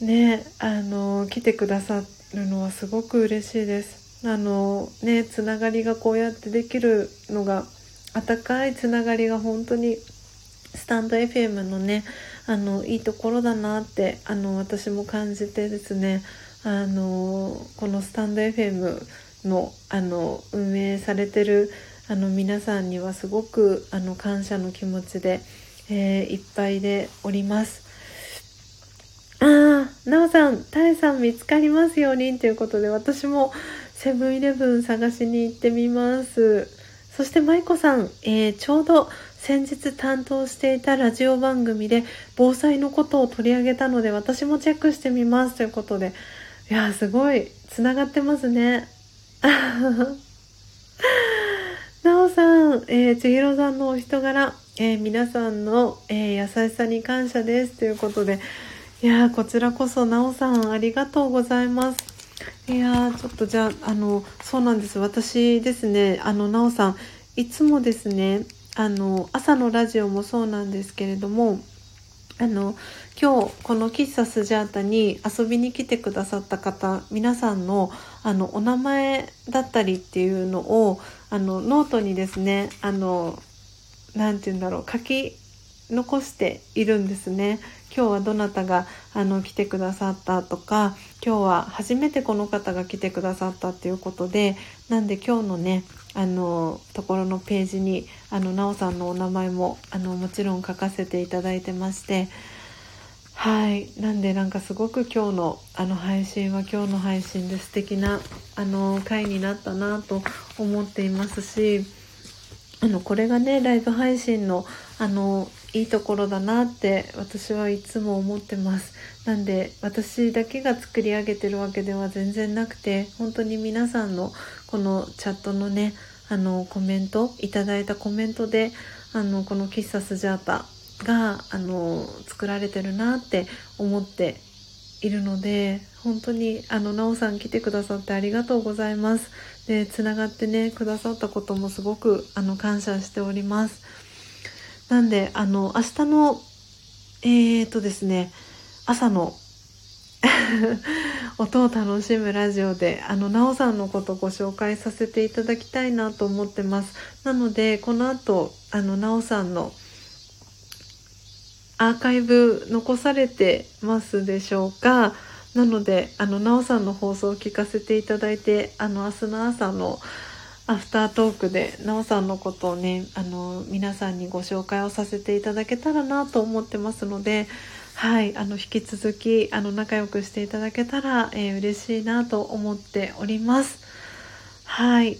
ねあの来てくださるのはすごく嬉しいです。あのねつながりがこうやってできるのが温かいつながりが本当にスタンド FM のねあのいいところだなってあの私も感じてですねあのこのスタンド FM のあの運営されてるあの皆さんにはすごくあの感謝の気持ちで、えー、いっぱいでおります。ああ、なおさん、たえさん見つかりますようにということで、私もセブンイレブン探しに行ってみます。そして舞子さん、えー、ちょうど先日担当していたラジオ番組で防災のことを取り上げたので私もチェックしてみますということでいやすごいつながってますねなおさん、えー、千尋さんのお人柄、えー、皆さんの、えー、優しさに感謝ですということで、いやこちらこそなおさんありがとうございます。いやちょっとじゃあ、あの、そうなんです。私ですね、あの、なおさん、いつもですね、あの、朝のラジオもそうなんですけれども、あの、今日この喫茶スジャータに遊びに来てくださった方皆さんのあのお名前だったりっていうのをあのノートにですねあの何て言うんだろう書き残しているんですね。今日はどなたがあの来てくださったとか今日は初めてこの方が来てくださったっていうことでなんで今日のねあのところのページにあのなおさんのお名前もあのもちろん書かせていただいてましてはい。なんでなんかすごく今日のあの配信は今日の配信で素敵なあの回になったなと思っていますしあのこれがねライブ配信のあのいいところだなって私はいつも思ってます。なんで私だけが作り上げてるわけでは全然なくて本当に皆さんのこのチャットのねあのコメントいただいたコメントであのこの喫茶スジャータがあの作られてるなって思っているので本当にあのなおさん来てくださってありがとうございます。でつながってねくださったこともすごくあの感謝しております。なんであの明日のえー、とですね朝の 音を楽しむラジオであのなおさんのことご紹介させていただきたいなと思ってます。なのでこの後あのなおさんのアーカイブ残されてますでしょうか？なのであのなおさんの放送を聞かせていただいてあの明日の朝のアフタートークでなおさんのことをねあの皆さんにご紹介をさせていただけたらなと思ってますのではいあの引き続きあの仲良くしていただけたら、えー、嬉しいなと思っております。はい。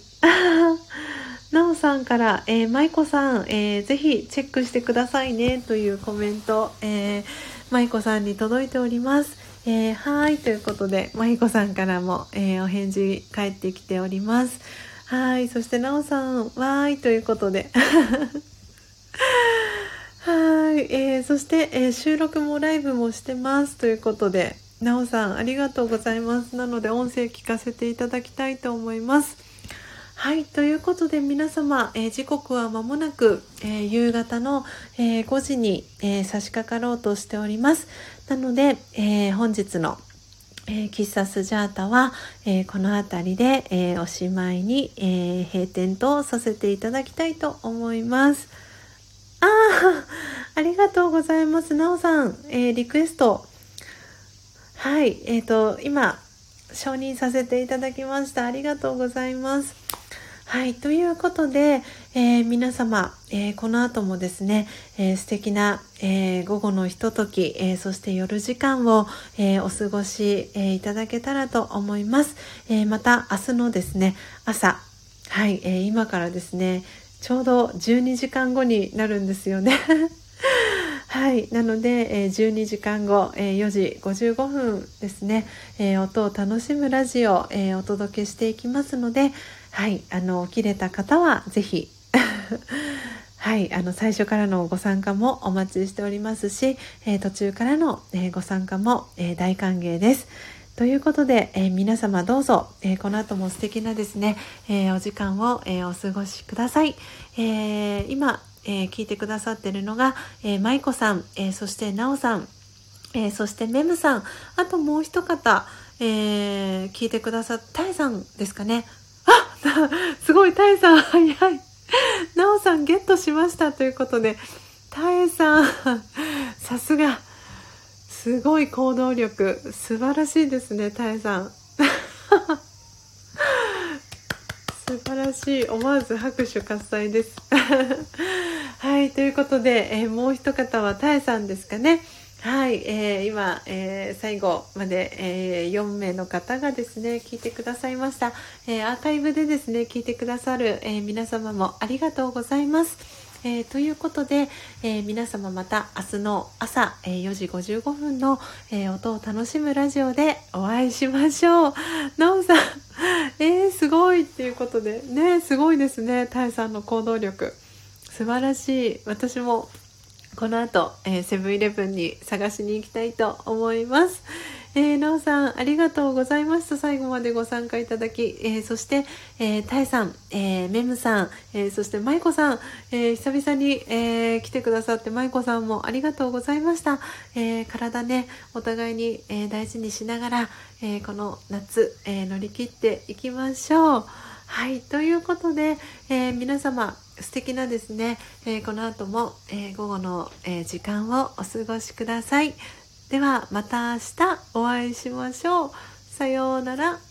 なおさんから、えー、まいこさん、えー、ぜひチェックしてくださいねというコメント、えー、まいこさんに届いております。えー、はい、ということで、まいこさんからも、えー、お返事返ってきております。はい、そしてなおさん、わーい、ということで。はい、えー、そして、えー、収録もライブもしてますということで、なおさん、ありがとうございます。なので、音声聞かせていただきたいと思います。はい、ということで皆様、えー、時刻は間もなく、えー、夕方の、えー、5時に、え差し掛かろうとしております。なので、え本日の、え喫茶スジャータは、えこの辺りで、えおしまいに、え閉店とさせていただきたいと思います。ああ、ありがとうございます。なおさん、え、リクエスト。はい、えっ、と、今、承認させていただきました。ありがとうございます。はい、ということで、えー、皆様、えー、この後もですね、えー、素敵な、え午後のひととき、えそして夜時間を、えお過ごし、えいただけたらと思います。えまた明日のですね、朝、はい、え今からですね、ちょうど12時間後になるんですよね。はい。なので、えー、12時間後、えー、4時55分ですね、えー、音を楽しむラジオ、えお届けしていきますので、はい。あの、起きれた方はぜひ、はい。あの、最初からのご参加もお待ちしておりますし、え途中からの、えご参加も、え大歓迎です。ということで、え、皆様どうぞ、え、この後も素敵なですね、えー、お時間を、えお過ごしください。え今、えー、聞いてくださってるのが、えー、舞子さん、えー、そしてなおさん、えー、そしてメムさん、あともう一方、えー、聞いてくださった、タイさんですかね。あ すごい、タイさん、早い。なおさんゲットしましたということで、タイさん、さすが、すごい行動力、素晴らしいですね、タイさん。素晴らしい。思わず拍手喝采です。はい、ということで、えー、もう一方はたえさんですかね。はい、えー、今、えー、最後まで、えー、4名の方がですね、聞いてくださいました。えアーカイブでですね、聞いてくださる、え皆様もありがとうございます。えー、ということで、えー、皆様また明日の朝、えー、4時55分の、え音を楽しむラジオでお会いしましょう。なおさん、えー、すごいっていうことで、ね、すごいですね、タイさんの行動力。素晴らしい私もこの後、えー、セブンイレブンに探しに行きたいと思います。えー、なおさん、ありがとうございました。最後までご参加いただき、えー、そして、えー、たえさん、えー、メムさん、えー、そしてまいこさん、えー、久々に、えー、来てくださって、まいこさんもありがとうございました。えー、体ね、お互いに、えー、大事にしながら、えー、この夏、えー、乗り切っていきましょう。はい、ということで、えー、皆様、素敵なですね、えー、この後も、えー、午後の、え時間をお過ごしください。ではまた明日お会いしましょう。さようなら。